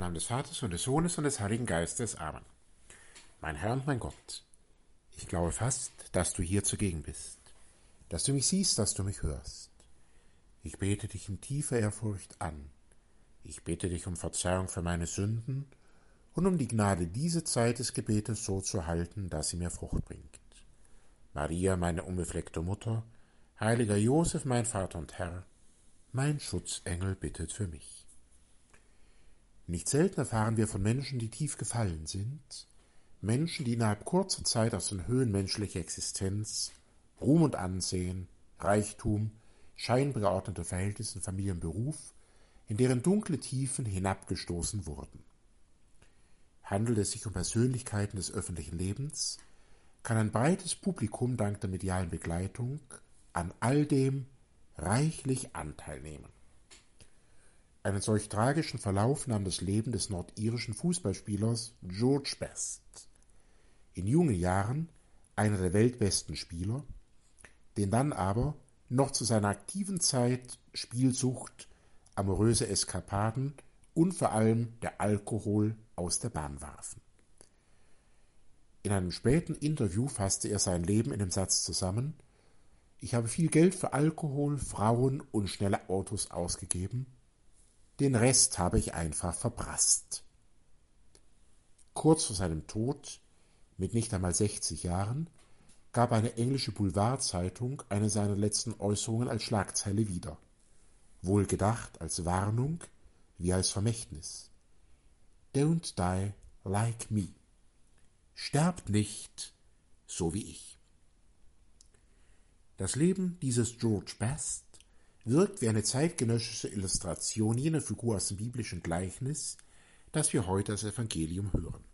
Namen des Vaters und des Sohnes und des Heiligen Geistes. Amen. Mein Herr und mein Gott, ich glaube fast, dass du hier zugegen bist, dass du mich siehst, dass du mich hörst. Ich bete dich in tiefer Ehrfurcht an. Ich bete dich um Verzeihung für meine Sünden und um die Gnade, diese Zeit des Gebetes so zu halten, dass sie mir Frucht bringt. Maria, meine unbefleckte Mutter, heiliger Josef, mein Vater und Herr, mein Schutzengel bittet für mich. Nicht selten erfahren wir von Menschen, die tief gefallen sind, Menschen, die innerhalb kurzer Zeit aus den Höhen menschlicher Existenz, Ruhm und Ansehen, Reichtum, scheinbar geordnete Verhältnisse, Familie und Beruf, in deren dunkle Tiefen hinabgestoßen wurden. Handelt es sich um Persönlichkeiten des öffentlichen Lebens, kann ein breites Publikum dank der medialen Begleitung an all dem reichlich Anteil nehmen. Einen solch tragischen Verlauf nahm das Leben des nordirischen Fußballspielers George Best. In jungen Jahren einer der weltbesten Spieler, den dann aber noch zu seiner aktiven Zeit Spielsucht, amoröse Eskapaden und vor allem der Alkohol aus der Bahn warfen. In einem späten Interview fasste er sein Leben in dem Satz zusammen Ich habe viel Geld für Alkohol, Frauen und schnelle Autos ausgegeben, den Rest habe ich einfach verprasst. Kurz vor seinem Tod, mit nicht einmal sechzig Jahren, gab eine englische Boulevardzeitung eine seiner letzten Äußerungen als Schlagzeile wieder, wohl gedacht als Warnung wie als Vermächtnis. Don't die like me. Sterbt nicht so wie ich. Das Leben dieses George Best wirkt wie eine zeitgenössische Illustration jener Figur aus dem biblischen Gleichnis, das wir heute als Evangelium hören.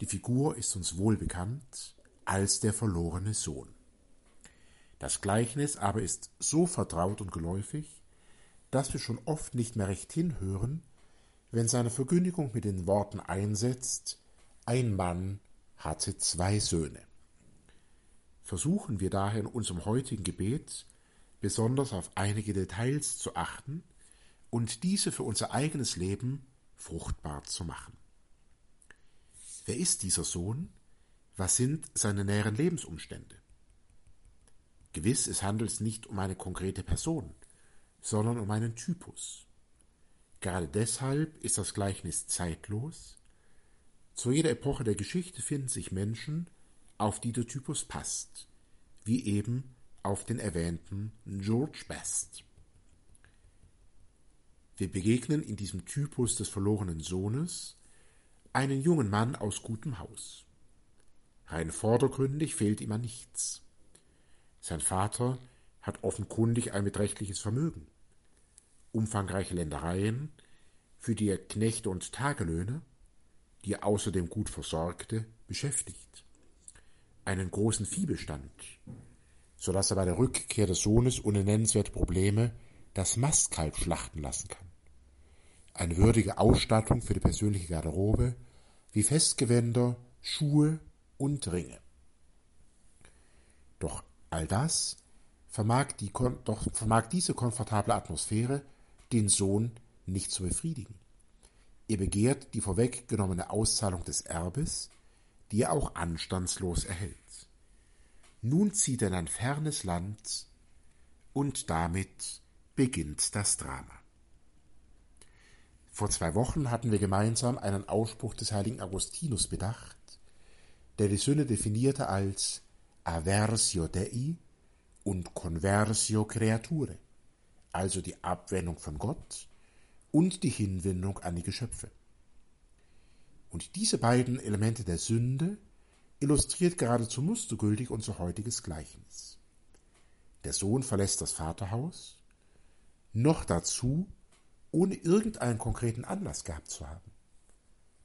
Die Figur ist uns wohl bekannt als der verlorene Sohn. Das Gleichnis aber ist so vertraut und geläufig, dass wir schon oft nicht mehr recht hinhören, wenn seine Verkündigung mit den Worten einsetzt, ein Mann hatte zwei Söhne. Versuchen wir daher in unserem heutigen Gebet besonders auf einige Details zu achten und diese für unser eigenes Leben fruchtbar zu machen. Wer ist dieser Sohn? Was sind seine näheren Lebensumstände? Gewiss, es handelt nicht um eine konkrete Person, sondern um einen Typus. Gerade deshalb ist das Gleichnis zeitlos. Zu jeder Epoche der Geschichte finden sich Menschen, auf die der Typus passt, wie eben auf den erwähnten George Best. Wir begegnen in diesem Typus des verlorenen Sohnes einen jungen Mann aus gutem Haus. Rein vordergründig fehlt ihm an nichts. Sein Vater hat offenkundig ein beträchtliches Vermögen, umfangreiche Ländereien, für die er Knechte und Tagelöhne, die er außerdem gut versorgte, beschäftigt, einen großen Viehbestand, so dass er bei der Rückkehr des Sohnes ohne nennenswerte Probleme das Mastkalb schlachten lassen kann. Eine würdige Ausstattung für die persönliche Garderobe, wie Festgewänder, Schuhe und Ringe. Doch all das vermag, die, doch vermag diese komfortable Atmosphäre den Sohn nicht zu befriedigen. Er begehrt die vorweggenommene Auszahlung des Erbes, die er auch anstandslos erhält. Nun zieht er in ein fernes Land und damit beginnt das Drama. Vor zwei Wochen hatten wir gemeinsam einen Ausspruch des heiligen Augustinus bedacht, der die Sünde definierte als Aversio Dei und Conversio Creature, also die Abwendung von Gott und die Hinwendung an die Geschöpfe. Und diese beiden Elemente der Sünde illustriert geradezu mustergültig unser heutiges Gleichnis. Der Sohn verlässt das Vaterhaus, noch dazu, ohne irgendeinen konkreten Anlass gehabt zu haben.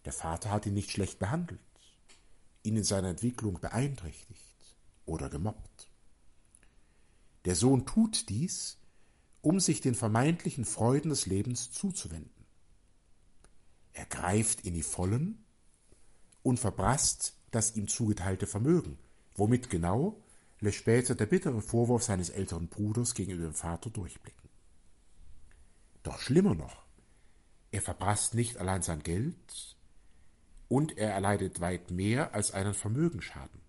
Der Vater hat ihn nicht schlecht behandelt, ihn in seiner Entwicklung beeinträchtigt oder gemobbt. Der Sohn tut dies, um sich den vermeintlichen Freuden des Lebens zuzuwenden. Er greift in die Vollen und verbrasst das ihm zugeteilte Vermögen. Womit genau, lässt später der bittere Vorwurf seines älteren Bruders gegenüber dem Vater durchblicken. Doch schlimmer noch, Er verprasst nicht allein sein Geld und er erleidet weit mehr als einen Vermögensschaden.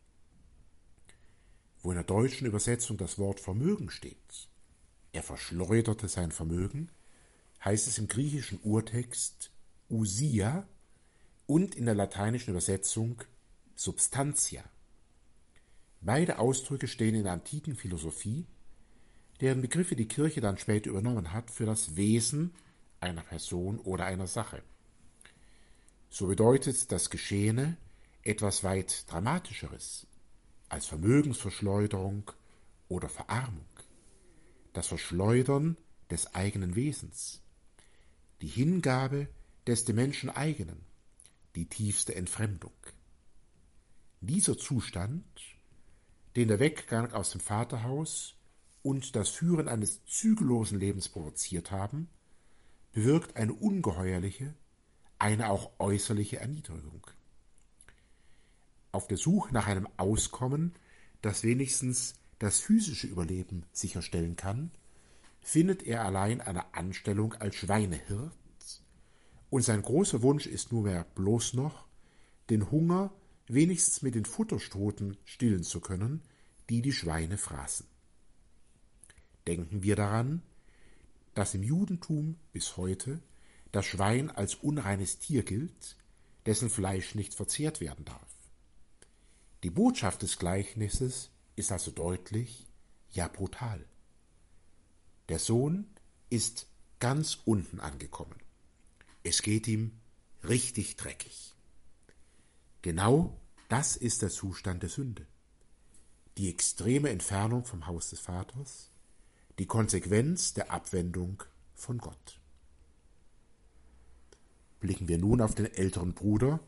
Wo in der deutschen Übersetzung das Wort Vermögen steht, er verschleuderte sein Vermögen, heißt es im griechischen Urtext usia und in der lateinischen Übersetzung substantia. Beide Ausdrücke stehen in der antiken Philosophie, deren Begriffe die Kirche dann später übernommen hat, für das Wesen einer Person oder einer Sache. So bedeutet das Geschehene etwas weit Dramatischeres als Vermögensverschleuderung oder Verarmung, das Verschleudern des eigenen Wesens, die Hingabe des dem Menschen eigenen, die tiefste Entfremdung. Dieser Zustand, den der Weggang aus dem Vaterhaus und das Führen eines zügellosen Lebens provoziert haben, bewirkt eine ungeheuerliche, eine auch äußerliche Erniedrigung. Auf der Suche nach einem Auskommen, das wenigstens das physische Überleben sicherstellen kann, findet er allein eine Anstellung als Schweinehirt, und sein großer Wunsch ist nunmehr bloß noch, den Hunger wenigstens mit den Futterstoten stillen zu können, die die Schweine fraßen. Denken wir daran, dass im Judentum bis heute das Schwein als unreines Tier gilt, dessen Fleisch nicht verzehrt werden darf. Die Botschaft des Gleichnisses ist also deutlich, ja brutal. Der Sohn ist ganz unten angekommen. Es geht ihm richtig dreckig. Genau das ist der Zustand der Sünde. Die extreme Entfernung vom Haus des Vaters, die Konsequenz der Abwendung von Gott. Blicken wir nun auf den älteren Bruder,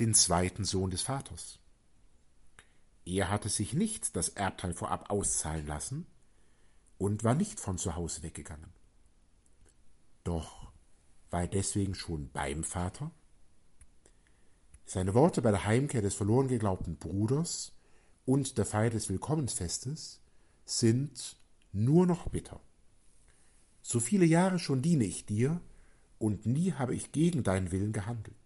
den zweiten Sohn des Vaters. Er hatte sich nicht das Erbteil vorab auszahlen lassen und war nicht von zu Hause weggegangen. Doch war er deswegen schon beim Vater? Seine Worte bei der Heimkehr des verloren geglaubten Bruders und der Feier des Willkommensfestes sind nur noch bitter. So viele Jahre schon diene ich dir, und nie habe ich gegen deinen Willen gehandelt.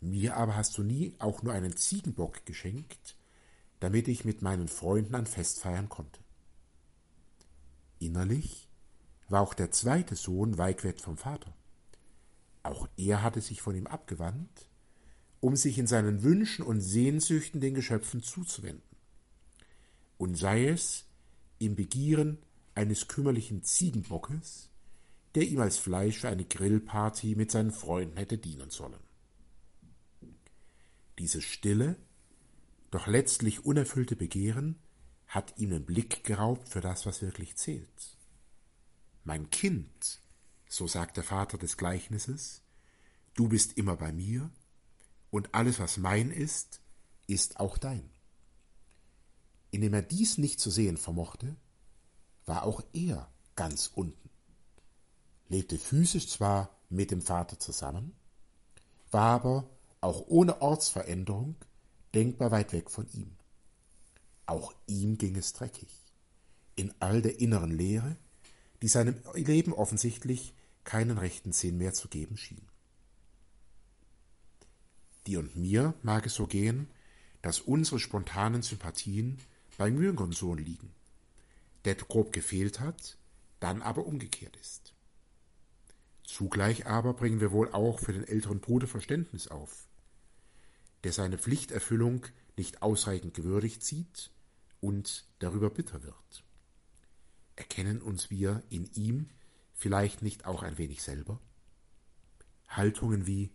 Mir aber hast du nie auch nur einen Ziegenbock geschenkt, damit ich mit meinen Freunden ein Fest feiern konnte. Innerlich war auch der zweite Sohn weit weg vom Vater. Auch er hatte sich von ihm abgewandt, um sich in seinen Wünschen und Sehnsüchten den Geschöpfen zuzuwenden. Und sei es im Begieren eines kümmerlichen Ziegenbockes, der ihm als Fleisch für eine Grillparty mit seinen Freunden hätte dienen sollen. Dieses stille, doch letztlich unerfüllte Begehren hat ihm den Blick geraubt für das, was wirklich zählt. Mein Kind, so sagt der Vater des Gleichnisses, du bist immer bei mir, und alles, was mein ist, ist auch dein. Indem er dies nicht zu sehen vermochte, war auch er ganz unten, lebte physisch zwar mit dem Vater zusammen, war aber auch ohne Ortsveränderung denkbar weit weg von ihm. Auch ihm ging es dreckig, in all der inneren Leere, die seinem Leben offensichtlich keinen rechten Sinn mehr zu geben schien. Dir und mir mag es so gehen, dass unsere spontanen Sympathien beim jüngeren Sohn liegen, der grob gefehlt hat, dann aber umgekehrt ist. Zugleich aber bringen wir wohl auch für den älteren Bruder Verständnis auf, der seine Pflichterfüllung nicht ausreichend gewürdigt sieht und darüber bitter wird. Erkennen uns wir in ihm vielleicht nicht auch ein wenig selber? Haltungen wie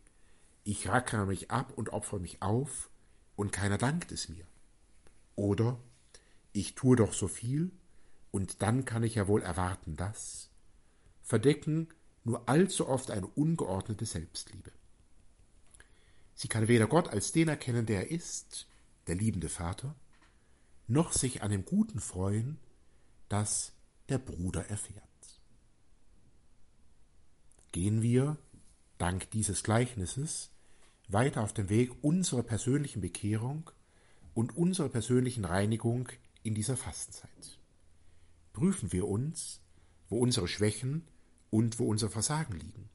ich rackere mich ab und opfere mich auf und keiner dankt es mir. Oder ich tue doch so viel und dann kann ich ja wohl erwarten, dass verdecken nur allzu oft eine ungeordnete Selbstliebe. Sie kann weder Gott als den erkennen, der er ist, der liebende Vater, noch sich an dem Guten freuen, das der Bruder erfährt. Gehen wir, dank dieses Gleichnisses, weiter auf dem Weg unserer persönlichen Bekehrung und unserer persönlichen Reinigung in dieser Fastenzeit. Prüfen wir uns, wo unsere Schwächen und wo unser Versagen liegen.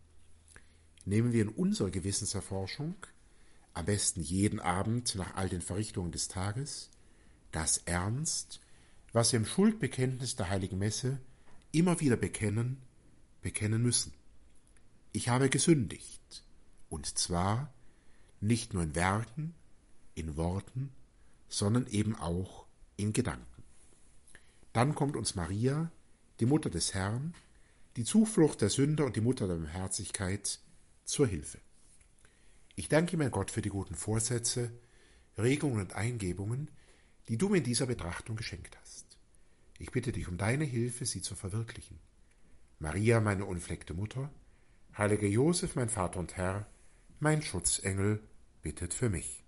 nehmen wir in unserer Gewissenserforschung, am besten jeden Abend nach all den Verrichtungen des Tages, das ernst, was wir im Schuldbekenntnis der heiligen Messe immer wieder bekennen, bekennen müssen. Ich habe gesündigt, und zwar nicht nur in Werken, in Worten, sondern eben auch in Gedanken. Dann kommt uns Maria, die Mutter des Herrn, die Zuflucht der Sünder und die Mutter der Barmherzigkeit, zur Hilfe. Ich danke mein Gott für die guten Vorsätze, Regungen und Eingebungen, die du mir in dieser Betrachtung geschenkt hast. Ich bitte dich um deine Hilfe, sie zu verwirklichen. Maria, meine unfleckte Mutter, heiliger Josef, mein Vater und Herr, mein Schutzengel, bittet für mich.